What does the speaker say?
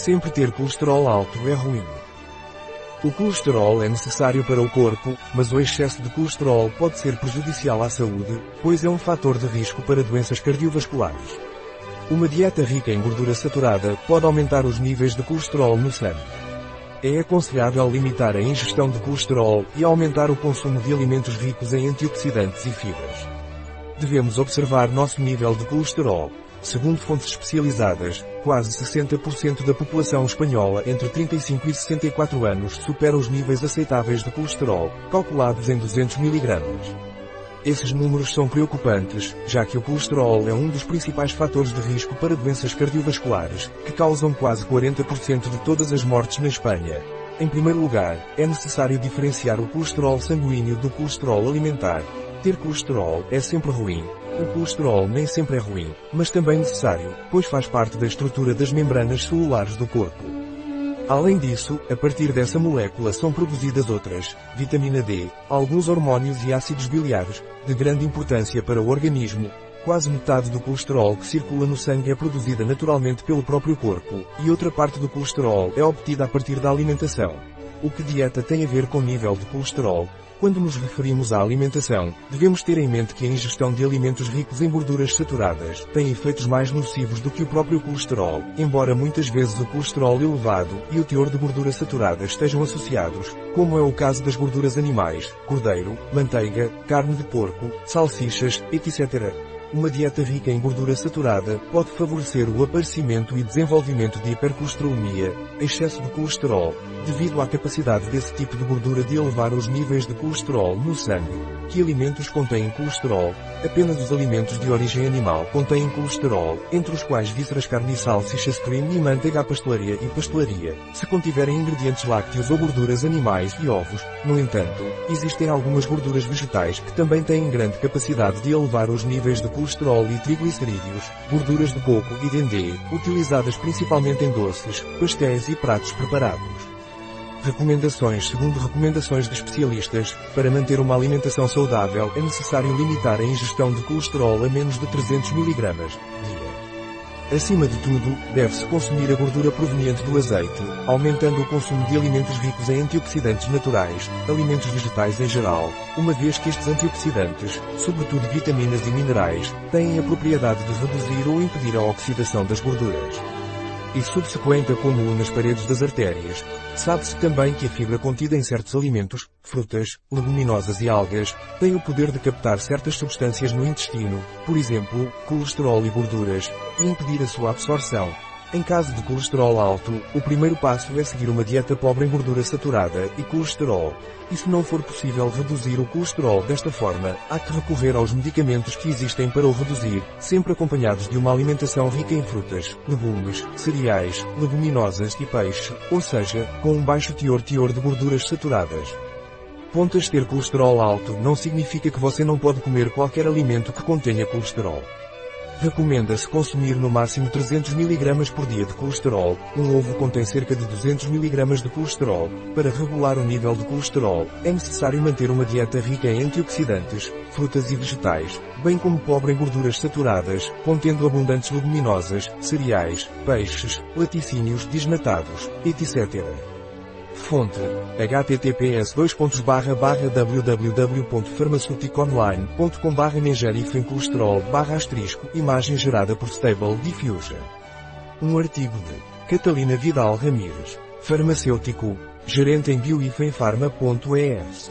Sempre ter colesterol alto é ruim. O colesterol é necessário para o corpo, mas o excesso de colesterol pode ser prejudicial à saúde, pois é um fator de risco para doenças cardiovasculares. Uma dieta rica em gordura saturada pode aumentar os níveis de colesterol no sangue. É aconselhável limitar a ingestão de colesterol e aumentar o consumo de alimentos ricos em antioxidantes e fibras. Devemos observar nosso nível de colesterol, Segundo fontes especializadas, quase 60% da população espanhola entre 35 e 64 anos supera os níveis aceitáveis de colesterol, calculados em 200 mg. Esses números são preocupantes, já que o colesterol é um dos principais fatores de risco para doenças cardiovasculares, que causam quase 40% de todas as mortes na Espanha. Em primeiro lugar, é necessário diferenciar o colesterol sanguíneo do colesterol alimentar. Ter colesterol é sempre ruim, o colesterol nem sempre é ruim, mas também necessário, pois faz parte da estrutura das membranas celulares do corpo. Além disso, a partir dessa molécula são produzidas outras, vitamina D, alguns hormônios e ácidos biliares, de grande importância para o organismo. Quase metade do colesterol que circula no sangue é produzida naturalmente pelo próprio corpo, e outra parte do colesterol é obtida a partir da alimentação. O que dieta tem a ver com nível de colesterol? Quando nos referimos à alimentação, devemos ter em mente que a ingestão de alimentos ricos em gorduras saturadas tem efeitos mais nocivos do que o próprio colesterol, embora muitas vezes o colesterol elevado e o teor de gordura saturada estejam associados, como é o caso das gorduras animais, cordeiro, manteiga, carne de porco, salsichas, etc. Uma dieta rica em gordura saturada pode favorecer o aparecimento e desenvolvimento de hipercolesterolemia, excesso de colesterol, devido à capacidade desse tipo de gordura de elevar os níveis de colesterol no sangue. Que alimentos contêm colesterol? Apenas os alimentos de origem animal contêm colesterol, entre os quais vísceras carne e salsichas cream e manteiga pastelaria e pastelaria. Se contiverem ingredientes lácteos ou gorduras animais e ovos, no entanto, existem algumas gorduras vegetais que também têm grande capacidade de elevar os níveis de colesterol e triglicerídeos, gorduras de coco e dendê, utilizadas principalmente em doces, pastéis e pratos preparados. Recomendações Segundo recomendações de especialistas, para manter uma alimentação saudável é necessário limitar a ingestão de colesterol a menos de 300 mg dia. Acima de tudo, deve-se consumir a gordura proveniente do azeite, aumentando o consumo de alimentos ricos em antioxidantes naturais, alimentos vegetais em geral, uma vez que estes antioxidantes, sobretudo vitaminas e minerais, têm a propriedade de reduzir ou impedir a oxidação das gorduras e subsequente acúmulo nas paredes das artérias. Sabe-se também que a fibra contida em certos alimentos, frutas, leguminosas e algas, tem o poder de captar certas substâncias no intestino, por exemplo, colesterol e gorduras, e impedir a sua absorção, em caso de colesterol alto, o primeiro passo é seguir uma dieta pobre em gordura saturada e colesterol. E se não for possível reduzir o colesterol desta forma, há que recorrer aos medicamentos que existem para o reduzir, sempre acompanhados de uma alimentação rica em frutas, legumes, cereais, leguminosas e peixe, ou seja, com um baixo teor teor de gorduras saturadas. Pontas ter colesterol alto não significa que você não pode comer qualquer alimento que contenha colesterol. Recomenda-se consumir no máximo 300 mg por dia de colesterol. Um ovo contém cerca de 200 mg de colesterol. Para regular o nível de colesterol, é necessário manter uma dieta rica em antioxidantes, frutas e vegetais, bem como pobre em gorduras saturadas, contendo abundantes leguminosas, cereais, peixes, laticínios desnatados, etc. Fonte. https www.farmaceuticonline.com barra colesterol barra asterisco imagem gerada por Stable Diffusion. Um artigo de Catalina Vidal Ramírez, farmacêutico, gerente em bioifenfarma.es.